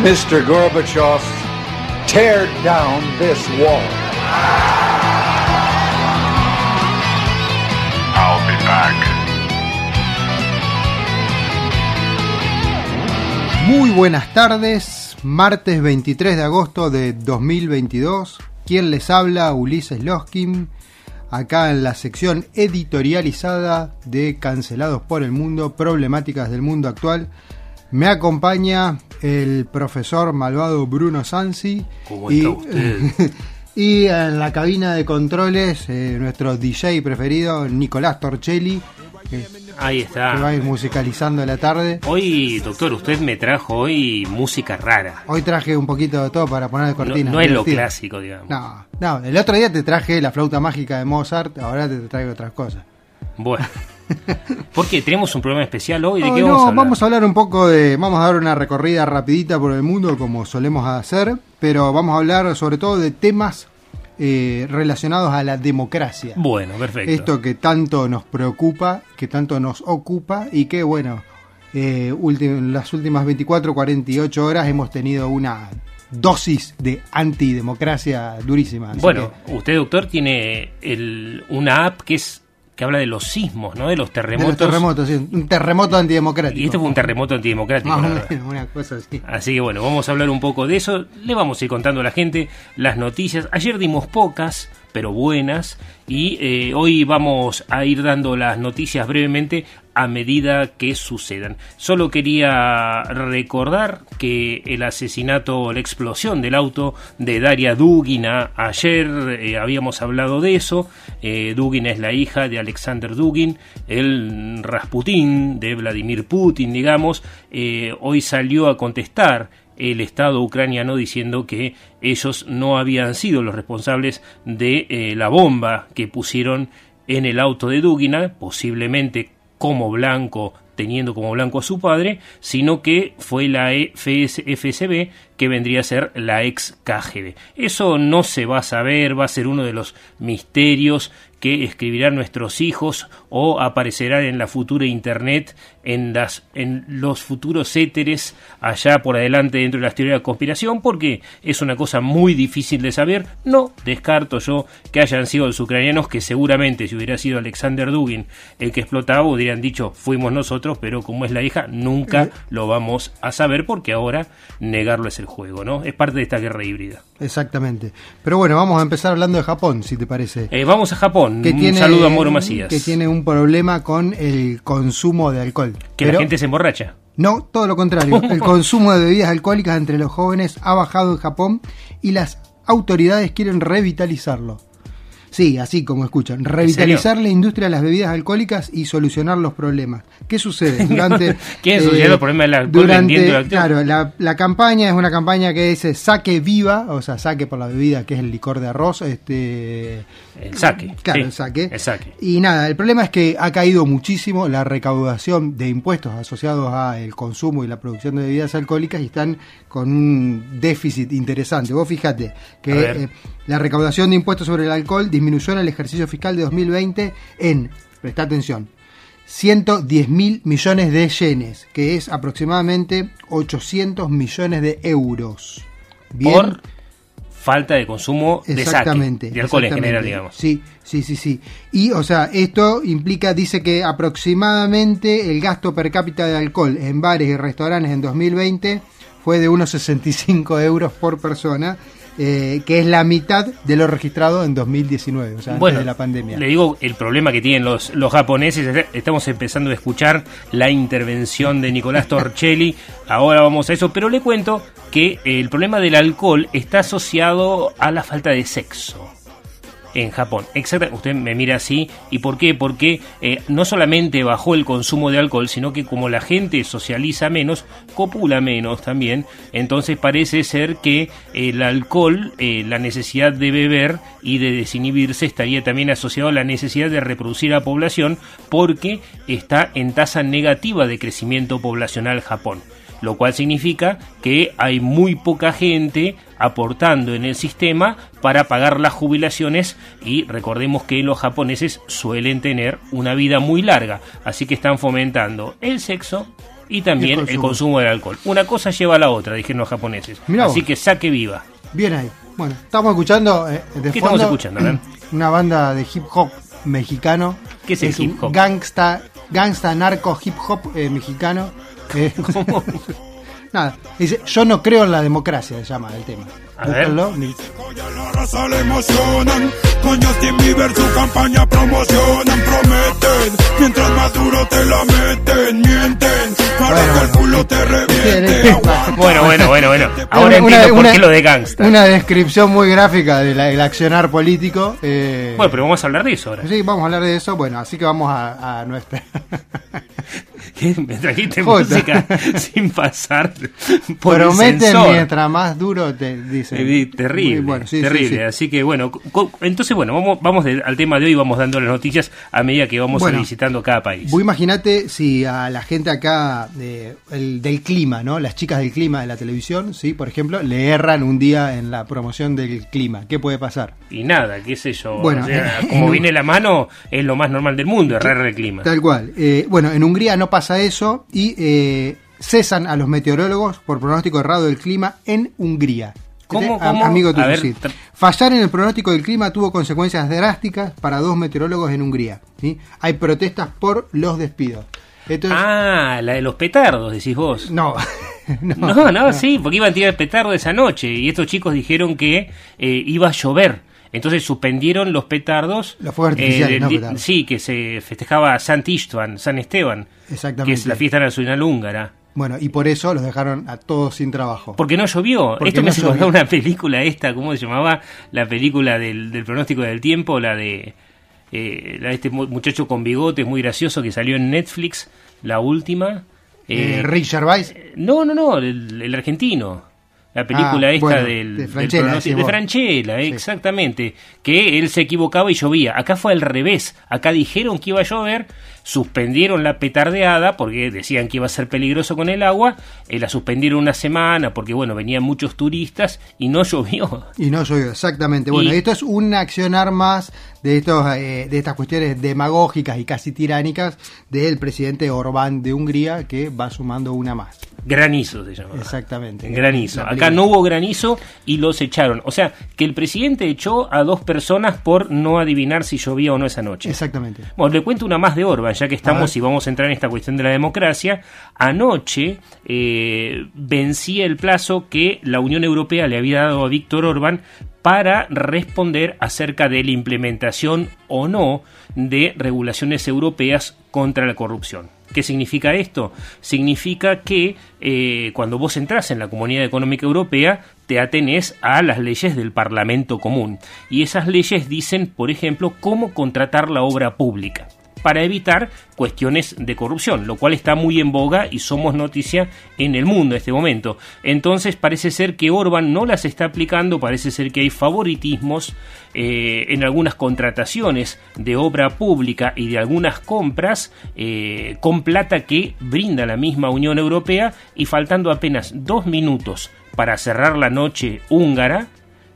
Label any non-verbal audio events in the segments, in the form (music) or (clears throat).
Mr. Gorbachev, tear down this wall. Muy buenas tardes, martes 23 de agosto de 2022. Quien les habla, Ulises Loskin, acá en la sección editorializada de Cancelados por el Mundo, Problemáticas del Mundo Actual. Me acompaña el profesor malvado Bruno Sansi. ¿Cómo y, está usted? (laughs) y en la cabina de controles, eh, nuestro DJ preferido, Nicolás Torchelli, que, Ahí que va a está. ir musicalizando la tarde. Hoy, doctor, usted me trajo hoy música rara. Hoy traje un poquito de todo para poner de No, cortina. no es lo clásico, digamos. No, no, el otro día te traje la flauta mágica de Mozart, ahora te traigo otras cosas. Bueno. (laughs) (laughs) ¿Por qué? ¿Tenemos un programa especial hoy? ¿De qué no, vamos a hablar? vamos a hablar un poco de. Vamos a dar una recorrida rapidita por el mundo, como solemos hacer, pero vamos a hablar sobre todo de temas eh, relacionados a la democracia. Bueno, perfecto. Esto que tanto nos preocupa, que tanto nos ocupa y que, bueno, eh, las últimas 24, 48 horas hemos tenido una dosis de antidemocracia durísima. Bueno, que- usted, doctor, tiene el, una app que es que habla de los sismos, ¿no? De los de terremotos. los terremotos, sí, un terremoto antidemocrático. Y este fue un terremoto antidemocrático. Más la o verdad. menos, una cosa así. Así que bueno, vamos a hablar un poco de eso. Le vamos a ir contando a la gente las noticias. Ayer dimos pocas, pero buenas. Y eh, hoy vamos a ir dando las noticias brevemente a medida que sucedan. Solo quería recordar que el asesinato, la explosión del auto de Daria Dugina, ayer eh, habíamos hablado de eso. Eh, es la hija de Alexander Dugin, el Rasputín de Vladimir Putin, digamos. Eh, hoy salió a contestar el Estado ucraniano diciendo que ellos no habían sido los responsables de eh, la bomba que pusieron en el auto de Dugina, posiblemente como blanco, teniendo como blanco a su padre, sino que fue la E FS FSB que vendría a ser la ex KGB. Eso no se va a saber, va a ser uno de los misterios que escribirán nuestros hijos o aparecerá en la futura internet, en, las, en los futuros éteres allá por adelante dentro de las teorías de conspiración, porque es una cosa muy difícil de saber. No descarto yo que hayan sido los ucranianos que seguramente si hubiera sido Alexander Dugin el que explotaba, hubieran dicho fuimos nosotros, pero como es la hija, nunca lo vamos a saber porque ahora negarlo es el juego, ¿no? Es parte de esta guerra híbrida. Exactamente. Pero bueno, vamos a empezar hablando de Japón, si te parece. Eh, vamos a Japón. Que un tiene, saludo a Moro Macías. Que tiene un problema con el consumo de alcohol. Que Pero- la gente se emborracha. No, todo lo contrario. (laughs) El consumo de bebidas alcohólicas entre los jóvenes ha bajado en Japón y las autoridades quieren revitalizarlo. Sí, así como escuchan, revitalizar la industria de las bebidas alcohólicas y solucionar los problemas. ¿Qué sucede? (laughs) Durante (laughs) eh, ¿Quieren solucionar los problemas del alcohol durante- alcohol? Claro, la, la campaña es una campaña que dice saque viva, o sea, saque por la bebida que es el licor de arroz, este El saque. Claro, sí, el saque. El saque. Y nada, el problema es que ha caído muchísimo la recaudación de impuestos asociados al consumo y la producción de bebidas alcohólicas y están con un déficit interesante. Vos fíjate A que eh, la recaudación de impuestos sobre el alcohol disminuyó en el ejercicio fiscal de 2020 en, presta atención, 110 mil millones de yenes, que es aproximadamente 800 millones de euros. Bien. Por falta de consumo de. Exactamente. De alcohol en general, digamos. Sí, sí, sí, sí. Y, o sea, esto implica, dice que aproximadamente el gasto per cápita de alcohol en bares y restaurantes en 2020 fue de unos 65 euros por persona, eh, que es la mitad de lo registrado en 2019, o sea, Bueno, antes de la pandemia. Le digo el problema que tienen los, los japoneses. Estamos empezando a escuchar la intervención de Nicolás Torcelli. (laughs) Ahora vamos a eso, pero le cuento que el problema del alcohol está asociado a la falta de sexo en Japón. Exacto, usted me mira así. ¿Y por qué? Porque eh, no solamente bajó el consumo de alcohol, sino que como la gente socializa menos, copula menos también. Entonces parece ser que el alcohol, eh, la necesidad de beber y de desinhibirse estaría también asociado a la necesidad de reproducir a la población porque está en tasa negativa de crecimiento poblacional Japón lo cual significa que hay muy poca gente aportando en el sistema para pagar las jubilaciones y recordemos que los japoneses suelen tener una vida muy larga, así que están fomentando el sexo y también el consumo, consumo del alcohol. Una cosa lleva a la otra, dijeron los japoneses. Mirá así vos. que saque viva. Bien ahí. Bueno, estamos escuchando eh, de ¿Qué fondo estamos escuchando? Una banda de hip hop mexicano. ¿Qué es el hip hop? Gangsta, gangsta narco hip hop eh, mexicano. Eh, (laughs) Nada, dice, yo no creo en la democracia, se llama el tema. A ver. Búsquenlo, mi- La raza le emocionan, con Justin Bieber su campaña promocionan, prometen, mientras más duro te la meten, mienten, para Bueno, que el culo te reviente. Bien, aguanta. (laughs) Bueno, bueno, bueno, bueno. Ahora Una- entiendo por una- qué lo de gangsta. Una descripción muy gráfica del accionar político. eh, Bueno, pero vamos a hablar de eso ahora. Sí, vamos a hablar de eso. Bueno, así que vamos a, a nuestra. (laughs) ¿Qué? (laughs) Me trajiste Jota. música sin pasar por Prometen mientras más duro te dicen. Eh, Terrible, bueno, sí, terrible. sí. Así que bueno, entonces bueno, vamos, vamos al tema de hoy, vamos dando las noticias a medida que vamos Bueno, visitando cada país. Vos imaginate si a la gente acá de- el- del clima, ¿no? Las chicas del clima de la televisión, sí, por ejemplo, le erran un día en la promoción del clima. ¿Qué puede pasar? Y nada, qué sé yo. Bueno, o sea, (laughs) en como un- viene la mano, es lo más normal del mundo, errar el clima. Tal cual. Eh, bueno, en Hungría no pasa eso y eh, cesan a los meteorólogos por pronóstico errado del clima en Hungría. ¿Cómo, Este, a- cómo? Amigo tuyo, sí. Fallar en el pronóstico del clima tuvo consecuencias drásticas para dos meteorólogos en Hungría. ¿sí? Hay protestas por los despidos. Entonces, Ah, la de los petardos, decís vos. no. (laughs) No, no, sí, porque iban a tirar petardo esa noche y estos chicos dijeron que eh, iba a llover. Entonces suspendieron los petardos. Los fuegos artificiales, del no petardos. Sí, que se festejaba Sant Istvan, San Esteban, Exactamente. que es la fiesta nacional húngara. Bueno, y por eso los dejaron a todos sin trabajo. Porque no llovió. Porque Esto me no hace llovió. una película esta, ¿cómo se llamaba? La película del, del pronóstico del tiempo, la de, eh, la de este mu- muchacho con bigotes muy gracioso que salió en Netflix, la última. Eh, Eh, Rick Gervais. No, no, no, el, el argentino. La película Ah, esta bueno, del, de Franchella, de. Franchella, exactamente. Que él se equivocaba y llovía. Acá fue al revés. Acá dijeron que iba a llover, suspendieron la petardeada porque decían que iba a ser peligroso con el agua. eh, la suspendieron una semana porque, bueno, venían muchos turistas y no llovió. Y no llovió, exactamente. Bueno, Y- esto es un accionar más de estos eh, de estas cuestiones demagógicas y casi tiránicas del presidente Orbán de Hungría, que va sumando una más. Granizo se llama. Exactamente. Granizo. Acá no hubo granizo y los echaron. O sea, que el presidente echó a dos personas por no adivinar si llovía o no esa noche. Exactamente. Bueno, le cuento una más de Orban, ya que estamos y vamos a entrar en esta cuestión de la democracia. Anoche eh, vencía el plazo que la Unión Europea le había dado a Víctor Orban para responder acerca de la implementación o no de regulaciones europeas contra la corrupción. ¿Qué significa esto? Significa que eh, cuando vos entras en la Comunidad Económica Europea, te atenés a las leyes del Parlamento Común. Y esas leyes dicen, por ejemplo, cómo contratar la obra pública para evitar cuestiones de corrupción, lo cual está muy en boga y somos noticia en el mundo en este momento. Entonces parece ser que Orban no las está aplicando, parece ser que hay favoritismos eh, en algunas contrataciones de obra pública y de algunas compras eh, con plata que brinda la misma Unión Europea y faltando apenas dos minutos para cerrar la noche húngara,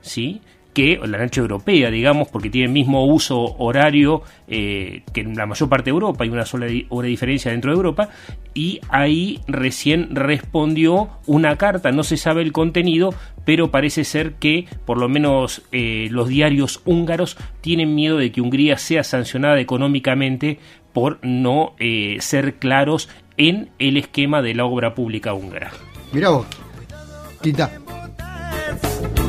¿sí? Que la noche europea, digamos, porque tiene el mismo uso horario eh, que en la mayor parte de Europa, hay una sola hora de diferencia dentro de Europa, y ahí recién respondió una carta, no se sabe el contenido, pero parece ser que por lo menos eh, los diarios húngaros tienen miedo de que Hungría sea sancionada económicamente por no eh, ser claros en el esquema de la obra pública húngara. Mira vos. Quita.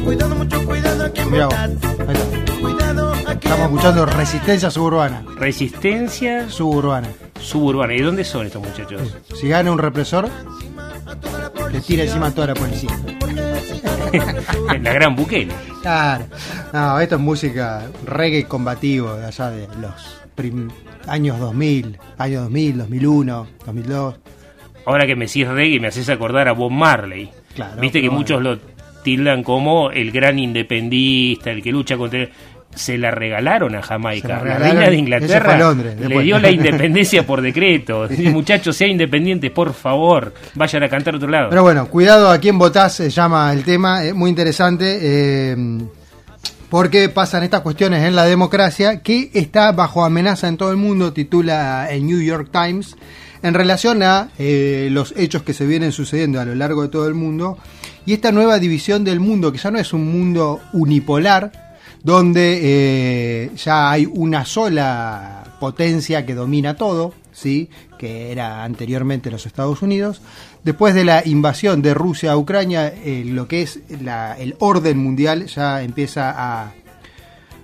Cuidado, mucho cuidado Mirá vos, ahí está. Estamos escuchando Resistencia Suburbana. Resistencia Suburbana. suburbana. ¿Y dónde son estos muchachos? Si gana un represor, le tira encima a toda (laughs) la policía. la gran Bukele. Claro. No, esto es música reggae combativo de allá de los prim- años 2000, años 2000, 2001, 2002. Ahora que me decís reggae me haces acordar a Bob Marley. Claro, Viste que muchos lo tildan como el gran independista, el que lucha contra... Se la regalaron a Jamaica. la reina de Inglaterra a Londres, le dio la independencia por decreto. (laughs) Muchachos, sean independientes, por favor. Vayan a cantar a otro lado. Pero bueno, cuidado a quién votás, se llama el tema, es muy interesante, eh, porque pasan estas cuestiones en la democracia que está bajo amenaza en todo el mundo, titula el New York Times, en relación a eh, los hechos que se vienen sucediendo a lo largo de todo el mundo y esta nueva división del mundo, que ya no es un mundo unipolar, donde eh, ya hay una sola potencia que domina todo, ¿sí? que era anteriormente los Estados Unidos. Después de la invasión de Rusia a Ucrania, eh, lo que es la- el orden mundial ya empieza a,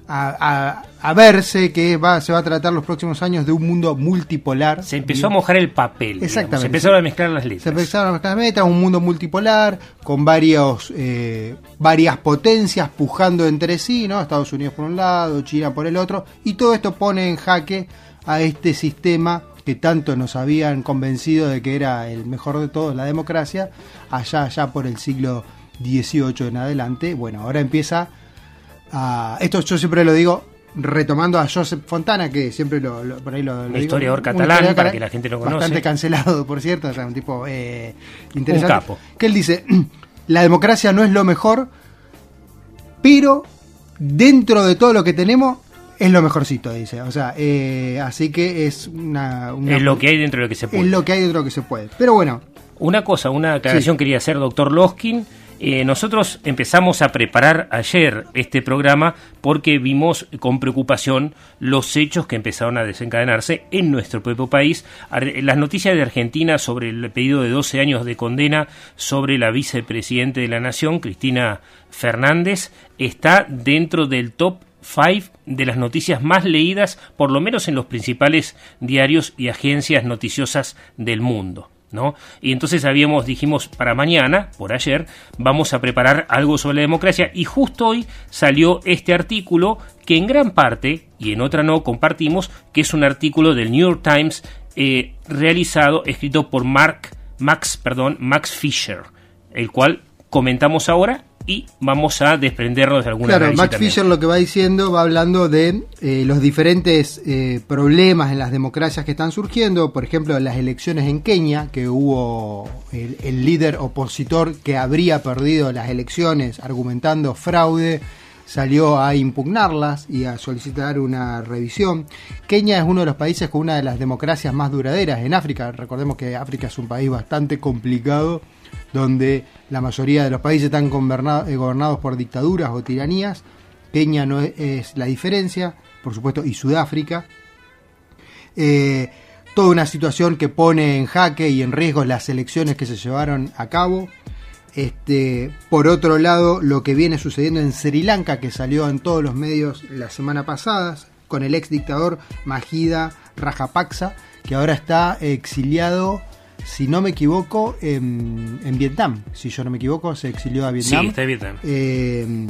a, a- a verse que va, se va a tratar los próximos años de un mundo multipolar. se empezó a mojar el papel. Exactamente. Se empezaron a mezclar las Se letras. empezaron a mezclar metas, un mundo multipolar, con varios, eh, varias potencias pujando entre sí, ¿no? Estados Unidos por un lado, China por el otro, y todo esto pone en jaque a este sistema que tanto nos habían convencido de que era el mejor de todos, la democracia, allá, allá por el siglo XVIII en adelante. Bueno, ahora empieza a... Esto yo siempre lo digo retomando a Joseph Fontana, que siempre lo, lo- por ahí lo, lo historiador catalán, para que la gente lo conoce. Bastante cancelado, por cierto, o sea, un tipo eh, interesante. Un capo. Que él dice, (clears throat) la democracia no es lo mejor, pero dentro de todo lo que tenemos es lo mejorcito, dice. O sea, eh, así que es una, una- Es lo que hay dentro de lo que se puede. es lo que hay dentro de lo que se puede. Pero bueno, Una cosa, una aclaración Sí. quería hacer, doctor Loskin. Eh, nosotros empezamos a preparar ayer este programa porque vimos con preocupación los hechos que empezaron a desencadenarse en nuestro propio país. Las noticias de Argentina sobre el pedido de 12 años de condena sobre la vicepresidente de la Nación, Cristina Fernández, está dentro del top 5 de las noticias más leídas, por lo menos en los principales diarios y agencias noticiosas del mundo. ¿No? Y entonces habíamos, dijimos, para mañana, por ayer, vamos a preparar algo sobre la democracia y justo hoy salió este artículo que en gran parte, y en otra no, compartimos, que es un artículo del New York Times eh, realizado, escrito por Mark, Max, perdón, Max Fisher, el cual comentamos ahora y vamos a desprendernos de alguna Claro, Max también. Fisher lo que va diciendo, va hablando de eh, los diferentes eh, problemas en las democracias que están surgiendo, por ejemplo, las elecciones en Kenia, que hubo el, el líder opositor que habría perdido las elecciones argumentando fraude, salió a impugnarlas y a solicitar una revisión. Kenia es uno de los países con una de las democracias más duraderas en África. Recordemos que África es un país bastante complicado donde la mayoría de los países están eh, gobernados por dictaduras o tiranías. Kenia no es, es la diferencia, por supuesto, y Sudáfrica. Eh, toda una situación que pone en jaque y en riesgo las elecciones que se llevaron a cabo. Este, por otro lado, lo que viene sucediendo en Sri Lanka, que salió en todos los medios la semana pasada, con el ex dictador Mahida Rajapaksa, que ahora está exiliado, si no me equivoco, en, en Vietnam. Si yo no me equivoco, se exilió a Vietnam. Sí, está en Vietnam. Eh,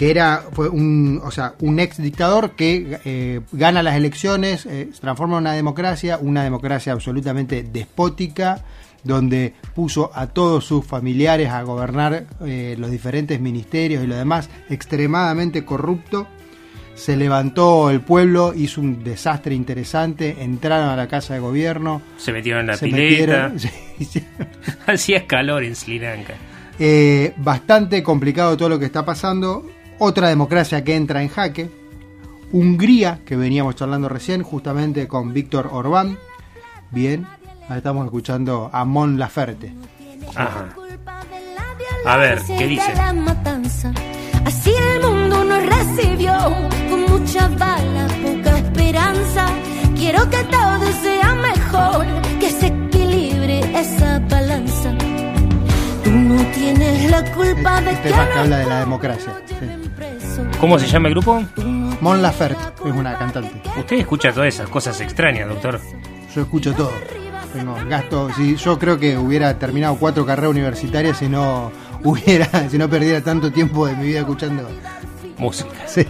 que era fue un, o sea, un ex dictador que eh, gana las elecciones, eh, se transforma en una democracia, una democracia absolutamente despótica, donde puso a todos sus familiares a gobernar eh, los diferentes ministerios y lo demás, extremadamente corrupto. Se levantó el pueblo, hizo un desastre interesante, entraron a la casa de gobierno. Se metieron en la se pileta. (laughs) (laughs) Hacía calor en Sri Lanka. Eh, bastante complicado todo lo que está pasando. Otra democracia que entra en jaque. Hungría, que veníamos charlando recién, justamente con Víctor Orbán. Bien, ahí estamos escuchando a Mon Laferte. Ajá. A ver, ¿qué dice? La matanza. Así el mundo nos recibió con mucha bala, poca esperanza. Quiero que todo sea mejor, que se equilibre esa balanza. Tú no tienes la culpa de El que que habla de la democracia. sí. ¿Cómo se llama el grupo? Mon Laferte es una cantante. Usted escucha todas esas cosas extrañas, doctor. Yo escucho todo. Tengo gasto. Si yo creo que hubiera terminado cuatro carreras universitarias si no hubiera, (laughs) si no perdiera tanto tiempo de mi vida escuchando. Música. Sí.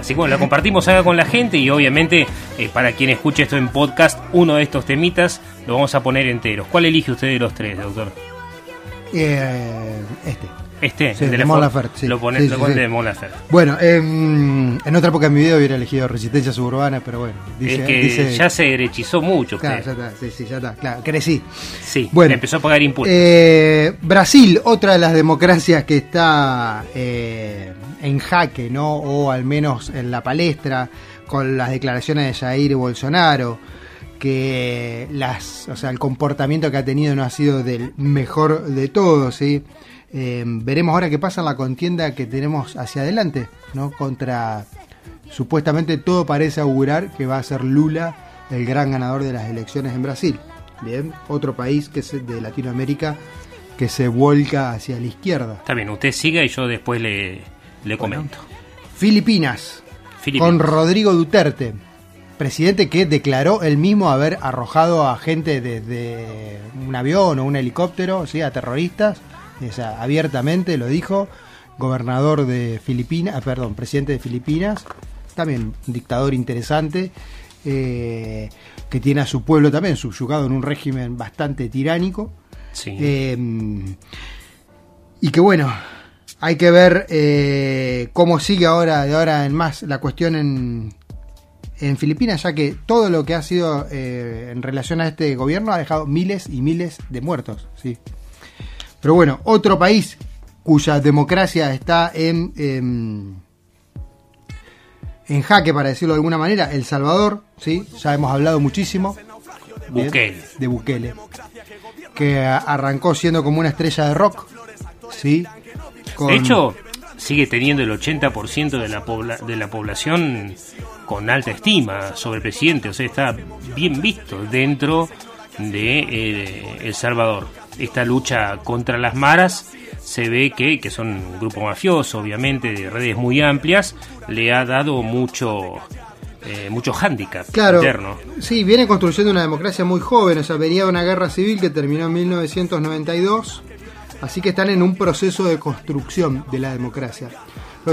Así que bueno, la compartimos acá con la gente y obviamente eh, para quien escuche esto en podcast, uno de estos temitas lo vamos a poner enteros. ¿Cuál elige usted de los tres, doctor? Eh, este. Este, Sí, el de la Mon Laferte, sí. Lo pone, Sí, de Mon Laferte. Bueno, em, en otra época de mi vida hubiera elegido Resistencia Suburbana, pero bueno. Dice, es que dice- ya se derechizó mucho usted. Claro, ya está, sí, sí, ya está, claro, crecí. Sí, Bueno. empezó a pagar impuestos. Eh, Brasil, otra de las democracias que está eh, en jaque, ¿no? O al menos en la palestra, con las declaraciones de Jair Bolsonaro, que las, o sea, el comportamiento que ha tenido no ha sido del mejor de todos, ¿sí? Eh, veremos ahora qué pasa en la contienda que tenemos hacia adelante, ¿no? Contra, supuestamente todo parece augurar que va a ser Lula el gran ganador de las elecciones en Brasil. Bien, otro país que es de Latinoamérica que se vuelca hacia la izquierda. Está bien, usted siga y yo después le, le comento. Filipinas, Filipinas. con Rodrigo Duterte, presidente que declaró él mismo haber arrojado a gente desde un avión o un helicóptero, ¿sí? a terroristas, o sea, abiertamente lo dijo, gobernador de Filipinas, ah, perdón, presidente de Filipinas, también un dictador interesante, eh, que tiene a su pueblo también subyugado en un régimen bastante tiránico. Sí. Eh, y que bueno, hay que ver eh, cómo sigue ahora, de ahora en más, la cuestión en, en Filipinas, ya que todo lo que ha sido eh, en relación a este gobierno ha dejado miles y miles de muertos. ¿sí? Pero bueno, otro país cuya democracia está en, en, en jaque, para decirlo de alguna manera, El Salvador, ¿sí? ya hemos hablado muchísimo. Bukele. De Bukele. Que arrancó siendo como una estrella de rock. ¿Sí? Con- De hecho, sigue teniendo el 80% de la, pobla- de la población con alta estima sobre el presidente, o sea, está bien visto dentro de eh, El Salvador. Esta lucha contra las maras se ve que, que son un grupo mafioso, obviamente, de redes muy amplias, le ha dado mucho, eh, mucho hándicap Claro, interno. sí, viene construyendo una democracia muy joven, o sea, venía de una guerra civil que terminó en 1992, así que están en un proceso de construcción de la democracia.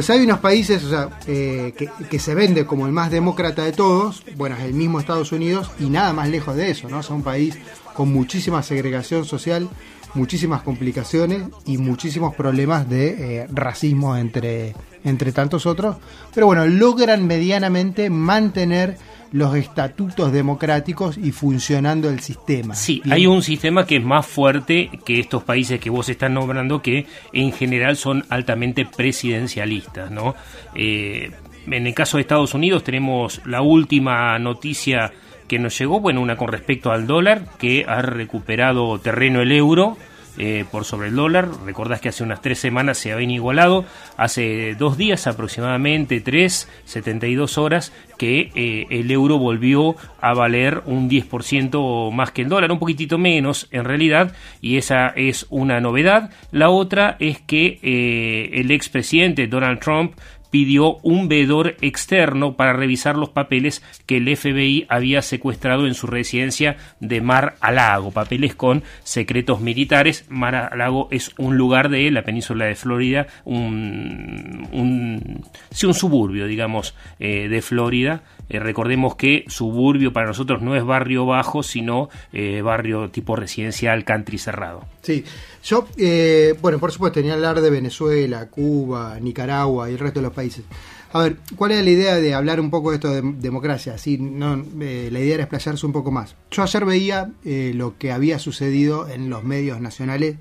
Si hay unos países o sea, eh, que, se vende como el más demócrata de todos, bueno, es el mismo Estados Unidos y nada más lejos de eso, ¿no? Es un país con muchísima segregación social, muchísimas complicaciones y muchísimos problemas de eh, racismo entre, entre tantos otros, pero bueno, logran medianamente mantener los estatutos democráticos y funcionando el sistema. Sí, Bien. hay un sistema que es más fuerte que estos países que vos estás nombrando, que en general son altamente presidencialistas, ¿no? Eh, en el caso de Estados Unidos tenemos la última noticia que nos llegó, bueno, una con respecto al dólar, que ha recuperado terreno el euro. Eh, por sobre el dólar, recordás que hace unas tres semanas se habían igualado, hace dos días aproximadamente, tres, 72 horas, que eh, el euro volvió a valer un 10% más que el dólar, un poquitito menos en realidad, y esa es una novedad. La otra es que eh, el expresidente Donald Trump pidió un veedor externo para revisar los papeles que el FBI había secuestrado en su residencia de Mar a Lago, papeles con secretos militares. Mar a Lago es un lugar de la península de Florida, un, un, sí, un suburbio, digamos, eh, de Florida. Eh, recordemos que suburbio para nosotros no es barrio bajo, sino eh, barrio tipo residencial, country cerrado. Sí, yo, eh, bueno, por supuesto, tenía hablar de Venezuela, Cuba, Nicaragua y el resto de los países. A ver, ¿cuál era la idea de hablar un poco de esto de democracia? Sí, no, eh, la idea era explayarse un poco más. Yo ayer veía lo que había sucedido en los medios nacionales,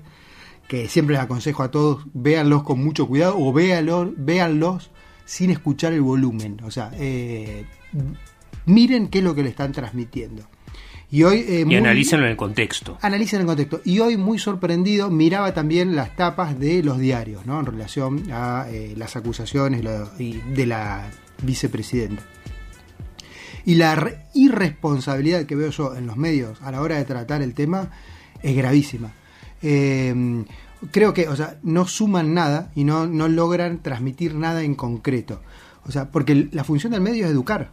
que siempre les aconsejo a todos, véanlos con mucho cuidado o véanlos, véanlos sin escuchar el volumen. O sea, eh, miren qué es lo que le están transmitiendo. Y hoy eh, Y muy- analícenlo en el contexto. analicen el contexto. Y hoy, muy sorprendido, miraba también las tapas de los diarios, ¿no? En relación a eh, las acusaciones lo- y de la vicepresidenta. Y la re- irresponsabilidad que veo yo en los medios a la hora de tratar el tema es gravísima. Eh, creo que, o sea, no suman nada y no, no logran transmitir nada en concreto. O sea, porque la función del medio es educar.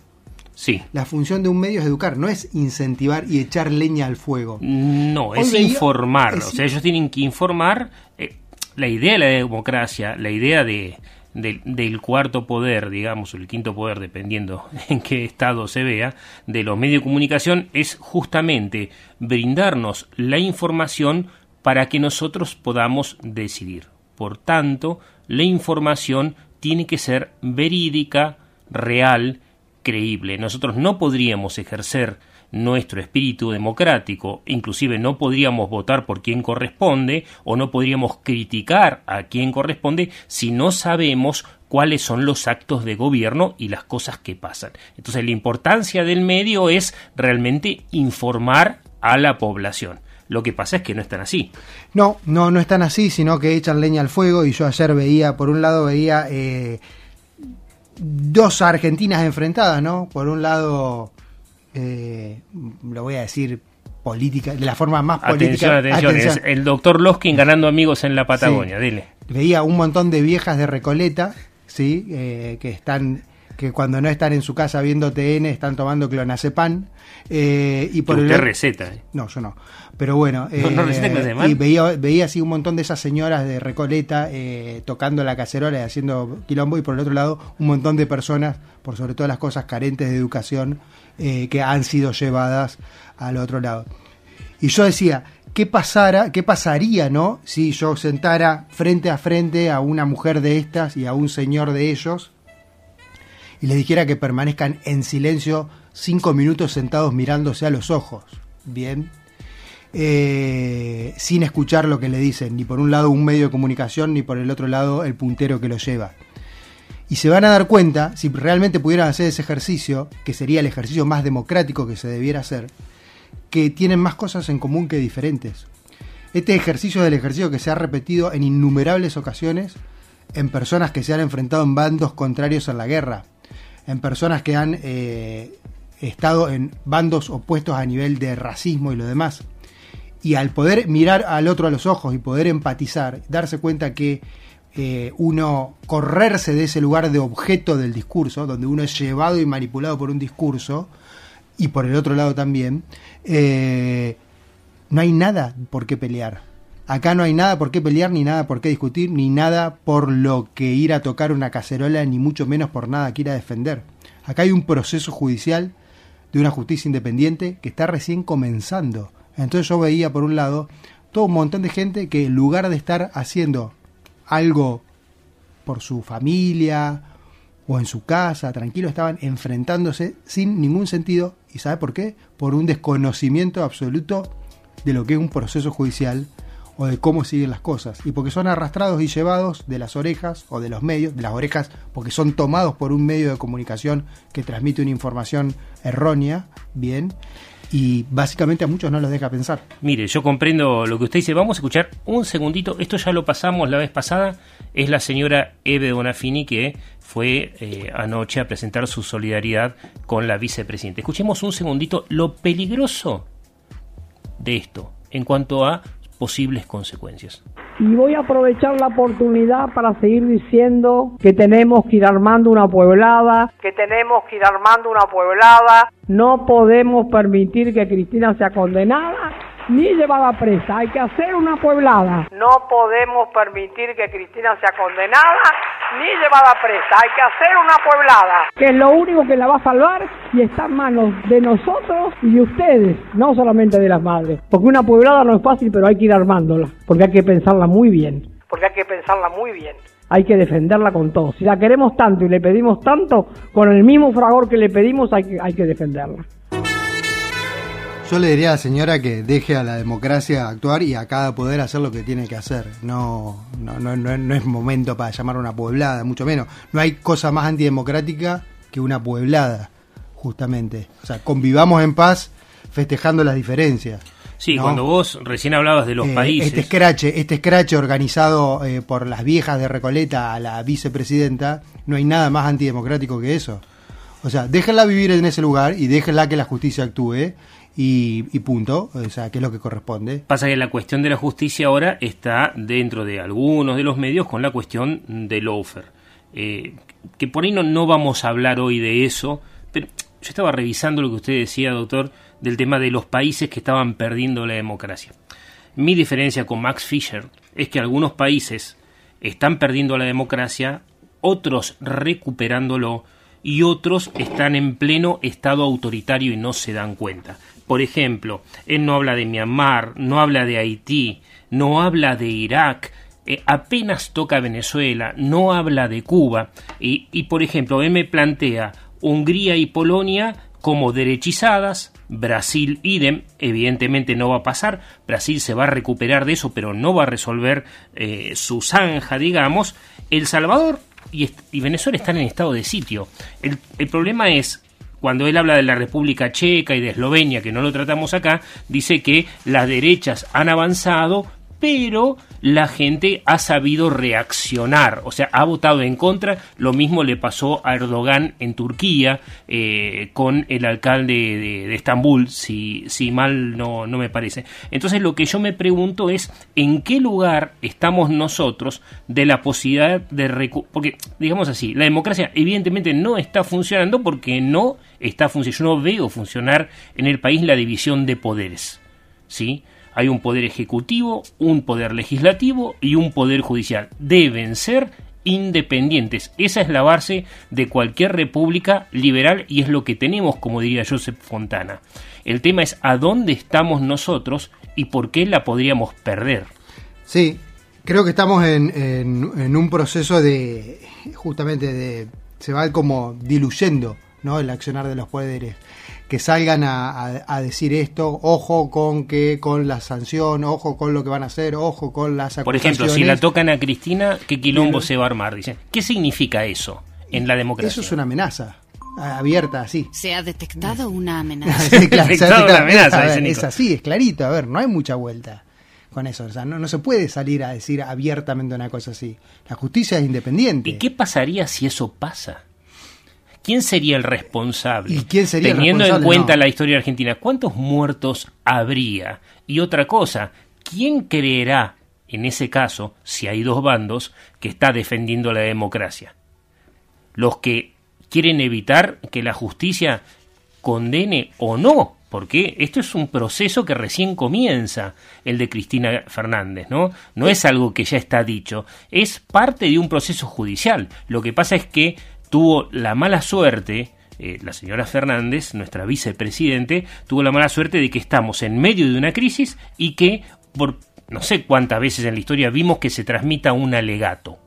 Sí. La función de un medio es educar, no es incentivar y echar leña al fuego. No, Hoy es informar. es- O sea, ellos tienen que informar. eh, la idea de la democracia, la idea de, del- del cuarto poder, digamos, o el quinto poder, dependiendo (laughs) en qué estado se vea, de los medios de comunicación, es justamente brindarnos la información para que nosotros podamos decidir. Por tanto, la información tiene que ser verídica, real, creíble. Nosotros no podríamos ejercer nuestro espíritu democrático, inclusive no podríamos votar por quien corresponde o no podríamos criticar a quien corresponde si no sabemos cuáles son los actos de gobierno y las cosas que pasan. Entonces la importancia del medio es realmente informar a la población. Lo que pasa es que no están así. No, no, no están así, sino que echan leña al fuego. Y yo ayer veía, por un lado, veía eh, dos Argentinas enfrentadas, ¿no? Por un lado, eh, lo voy a decir política, de la forma más política. atención, Atención. es el doctor Loskin ganando amigos en la Patagonia, dile. Veía un montón de viejas de Recoleta, ¿sí? Eh, que están que cuando no están en su casa viendo TN están tomando clonazepam eh, y por Que el usted otro- receta. eh. no, yo no. Pero bueno, No, no eh, y veía, veía así un montón de esas señoras de Recoleta eh, tocando la cacerola y haciendo quilombo y por el otro lado un montón de personas, por sobre todo las cosas carentes de educación, eh, que han sido llevadas al otro lado. Y yo decía, ¿qué pasara, qué pasaría, no? Si yo sentara frente a frente a una mujer de estas y a un señor de ellos y les dijera que permanezcan en silencio cinco minutos sentados mirándose a los ojos. Bien. Eh, sin escuchar lo que le dicen, ni por un lado un medio de comunicación, ni por el otro lado el puntero que lo lleva. Y se van a dar cuenta, si realmente pudieran hacer ese ejercicio, que sería el ejercicio más democrático que se debiera hacer, que tienen más cosas en común que diferentes. Este ejercicio es el ejercicio que se ha repetido en innumerables ocasiones en personas que se han enfrentado en bandos contrarios en la guerra, en personas que han eh, estado en bandos opuestos a nivel de racismo y lo demás. Y al poder mirar al otro a los ojos y poder empatizar, darse cuenta que eh, uno correrse de ese lugar de objeto del discurso, donde uno es llevado y manipulado por un discurso, y por el otro lado también, eh, no hay nada por qué pelear. Acá no hay nada por qué pelear, ni nada por qué discutir, ni nada por lo que ir a tocar una cacerola, ni mucho menos por nada que ir a defender. Acá hay un proceso judicial de una justicia independiente que está recién comenzando. Entonces yo veía por un lado todo un montón de gente que en lugar de estar haciendo algo por su familia o en su casa, tranquilo, estaban enfrentándose sin ningún sentido. ¿Y sabe por qué? Por un desconocimiento absoluto de lo que es un proceso judicial o de cómo siguen las cosas. Y porque son arrastrados y llevados de las orejas o de los medios, de las orejas, porque son tomados por un medio de comunicación que transmite una información errónea, bien, y básicamente a muchos no los deja pensar. Mire, yo comprendo lo que usted dice. Vamos a escuchar un segundito. Esto ya lo pasamos la vez pasada. Es la señora Eve Bonafini que fue eh, anoche a presentar su solidaridad con la vicepresidenta. Escuchemos un segundito lo peligroso de esto en cuanto a posibles consecuencias. Y voy a aprovechar la oportunidad para seguir diciendo que tenemos que ir armando una pueblada, que tenemos que ir armando una pueblada. No podemos permitir que Cristina sea condenada ni llevada presa. Hay que hacer una pueblada. No podemos permitir que Cristina sea condenada ni llevada presa. Hay que hacer una pueblada. Que es lo único que la va a salvar y está en manos de nosotros y de ustedes, no solamente de las madres. Porque una pueblada no es fácil, pero hay que ir armándola. Porque hay que pensarla muy bien. Porque hay que pensarla muy bien. Hay que defenderla con todo. Si la queremos tanto y le pedimos tanto, con el mismo fragor que le pedimos hay que, hay que defenderla. Yo le diría a la señora que deje a la democracia actuar y a cada poder hacer lo que tiene que hacer. No, no, no, no, no es momento para llamar a una pueblada, mucho menos. No hay cosa más antidemocrática que una pueblada, justamente. O sea, convivamos en paz festejando las diferencias. Sí, ¿no? cuando vos recién hablabas de los Eh, países. Este scratch, este scratch organizado eh, por las viejas de Recoleta a la vicepresidenta, no hay nada más antidemocrático que eso. O sea, déjenla vivir en ese lugar y déjenla que la justicia actúe y, y punto, o sea, que es lo que corresponde. Pasa que la cuestión de la justicia ahora está dentro de algunos de los medios con la cuestión del loafer. Eh, que por ahí no, no vamos a hablar hoy de eso, pero yo estaba revisando lo que usted decía, doctor, del tema de los países que estaban perdiendo la democracia. Mi diferencia con Max Fisher es que algunos países están perdiendo la democracia, otros recuperándolo y otros están en pleno estado autoritario y no se dan cuenta. Por ejemplo, él no habla de Myanmar, no habla de Haití, no habla de Irak, eh, apenas toca Venezuela, no habla de Cuba y, y, por ejemplo, él me plantea Hungría y Polonia como derechizadas, Brasil idem, evidentemente no va a pasar, Brasil se va a recuperar de eso, pero no va a resolver eh, su zanja, digamos, El Salvador y, Venezuela están en estado de sitio. El, el problema es cuando él habla de la República Checa y de Eslovenia, que no lo tratamos acá, dice que las derechas han avanzado, pero la gente ha sabido reaccionar, o sea, ha votado en contra. Lo mismo le pasó a Erdogan en Turquía eh, con el alcalde de, Estambul, si, mal no, me parece. Entonces lo que yo me pregunto es en qué lugar estamos nosotros de la posibilidad de... Porque, digamos así, la democracia evidentemente no está funcionando porque no está funcionando. Yo no veo funcionar en el país la división de poderes. ¿Sí? Hay un poder ejecutivo, un poder legislativo y un poder judicial. Deben ser independientes. Esa es la base de cualquier república liberal y es lo que tenemos, como diría Joseph Fontana. El tema es a dónde estamos nosotros y por qué la podríamos perder. Sí, creo que estamos en, en, en un proceso de, justamente, de, se va como diluyendo ¿no? el accionar de los poderes que salgan a, a, a, decir esto, ojo con que con la sanción, ojo con lo que van a hacer, ojo con las Por ejemplo, si la tocan a Cristina, ¿qué quilombo se va a armar? Dicen. ¿Qué significa eso en la democracia? Eso es una amenaza abierta así. Se ha detectado una (laughs) amenaza. sí, claro, se ha detectado una amenaza, ver, es así, es clarito, a ver, no hay mucha vuelta con eso. O sea, no, no, se puede salir a decir abiertamente una cosa así. La justicia es independiente. ¿Y qué pasaría si eso pasa? ¿Quién sería el responsable? ¿Y quién sería Teniendo el en cuenta no. la historia argentina, ¿cuántos muertos habría? Y otra cosa, ¿quién creerá en ese caso, si hay dos bandos, que está defendiendo la democracia? Los que quieren evitar que la justicia condene o no, porque esto es un proceso que recién comienza, el de Cristina Fernández, ¿no? No es algo que ya está dicho, es parte de un proceso judicial. Lo que pasa es que tuvo la mala suerte, eh, la señora Fernández, nuestra vicepresidente, tuvo la mala suerte de que estamos en medio de una crisis y que por no sé cuántas veces en la historia vimos que se transmita un alegato.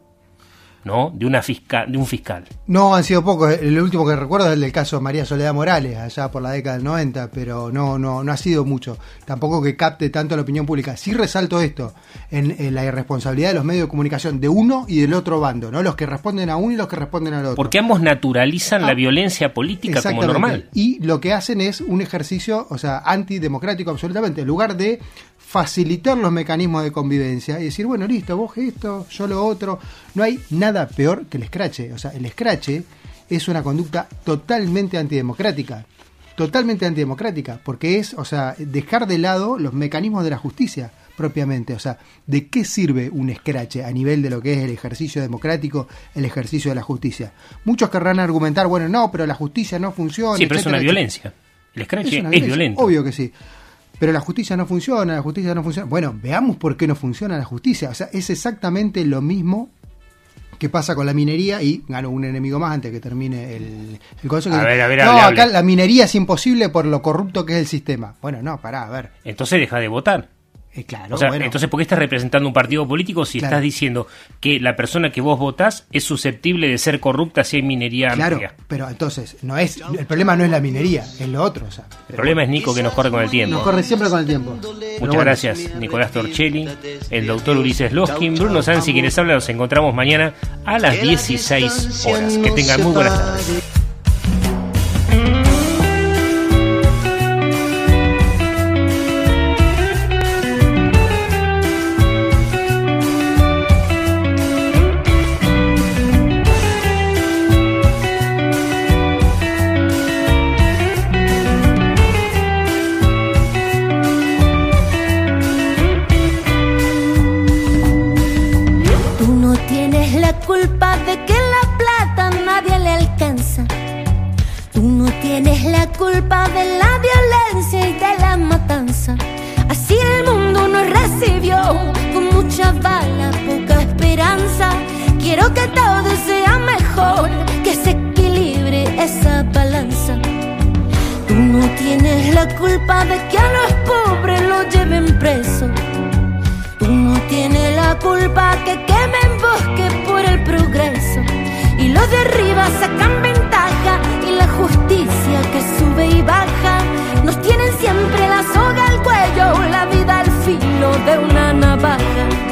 ¿No? De, una fiscal, de un fiscal. No, han sido pocos. El último que recuerdo es el del caso de María Soledad Morales, allá por la década del 90, pero no, no, no ha sido mucho. Tampoco que capte tanto la opinión pública. Sí resalto esto, en, en, la irresponsabilidad de los medios de comunicación, de uno y del otro bando, ¿no? Los que responden a uno y los que responden al otro. Porque ambos naturalizan ah, la violencia política como normal. Y lo que hacen es un ejercicio, o sea, antidemocrático absolutamente. En lugar de facilitar los mecanismos de convivencia y decir, bueno, listo, vos esto, yo lo otro. No hay nada peor que el escrache. O sea, el escrache es una conducta totalmente antidemocrática. Totalmente antidemocrática, porque es, o sea, dejar de lado los mecanismos de la justicia propiamente. O sea, ¿de qué sirve un escrache a nivel de lo que es el ejercicio democrático, el ejercicio de la justicia? Muchos querrán argumentar, bueno, no, pero la justicia no funciona. Sí, pero etcétera, es una violencia. El escrache es, es violento. Obvio que sí pero la justicia no funciona, la justicia no funciona. Bueno, veamos por qué no funciona la justicia. O sea, es exactamente lo mismo que pasa con la minería y gano un enemigo más antes que termine el, el consejo. A ver, a ver, no, hable, acá hable. la minería es imposible por lo corrupto que es el sistema. Bueno, no, pará, a ver. Entonces deja de votar. Eh, claro, o sea, bueno. entonces, ¿por qué estás representando un partido político si Claro. estás diciendo que la persona que vos votás es susceptible de ser corrupta si hay minería Claro, amplia? pero entonces, no es el problema no es la minería, es lo otro. O sea, El problema es Nico que nos corre con el tiempo. nos corre siempre con el tiempo. Muchas gracias, Nicolás Torchelli, el doctor Ulises Loskin, Bruno Sansi, quienes hablan. Nos encontramos mañana a las 16 horas. Que tengan muy buenas tardes. Quiero que todo sea mejor, que se equilibre esa balanza. Tú no tienes la culpa de que a los pobres lo lleven preso. Tú no tienes la culpa que quemen bosques por el progreso. Y los de arriba sacan ventaja y la justicia que sube y baja. Nos tienen siempre la soga al cuello, la vida al filo de una navaja.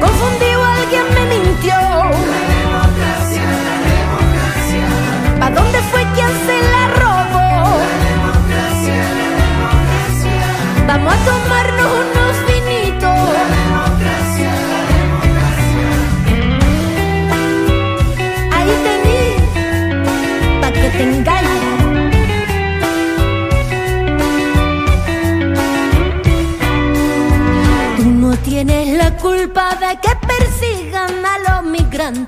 Me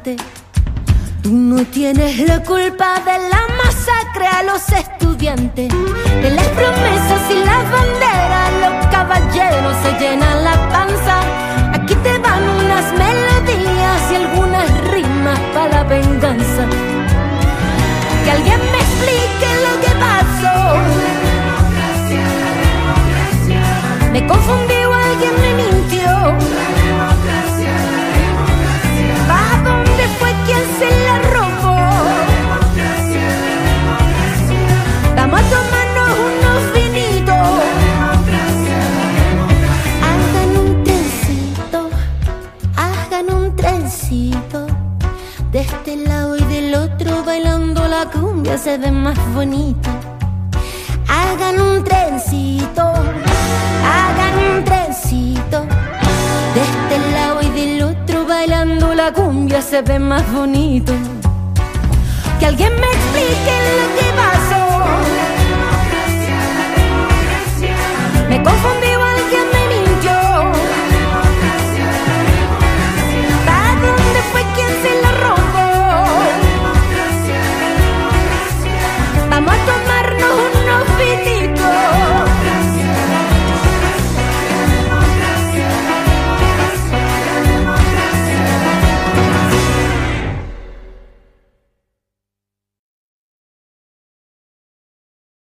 Tú no tienes la culpa de la masacre a los estudiantes, de las promesas y las banderas, los caballeros se llenan la panza. Aquí te van unas melodías y algunas rimas para la venganza. Que alguien me explique lo que pasó. Me confundí o alguien me mintió. se ve más bonito. Hagan un trencito, hagan un trencito. De este lado y del otro bailando la cumbia se ve más bonito. Que alguien me explique lo que pasó. Me confundí. pitico.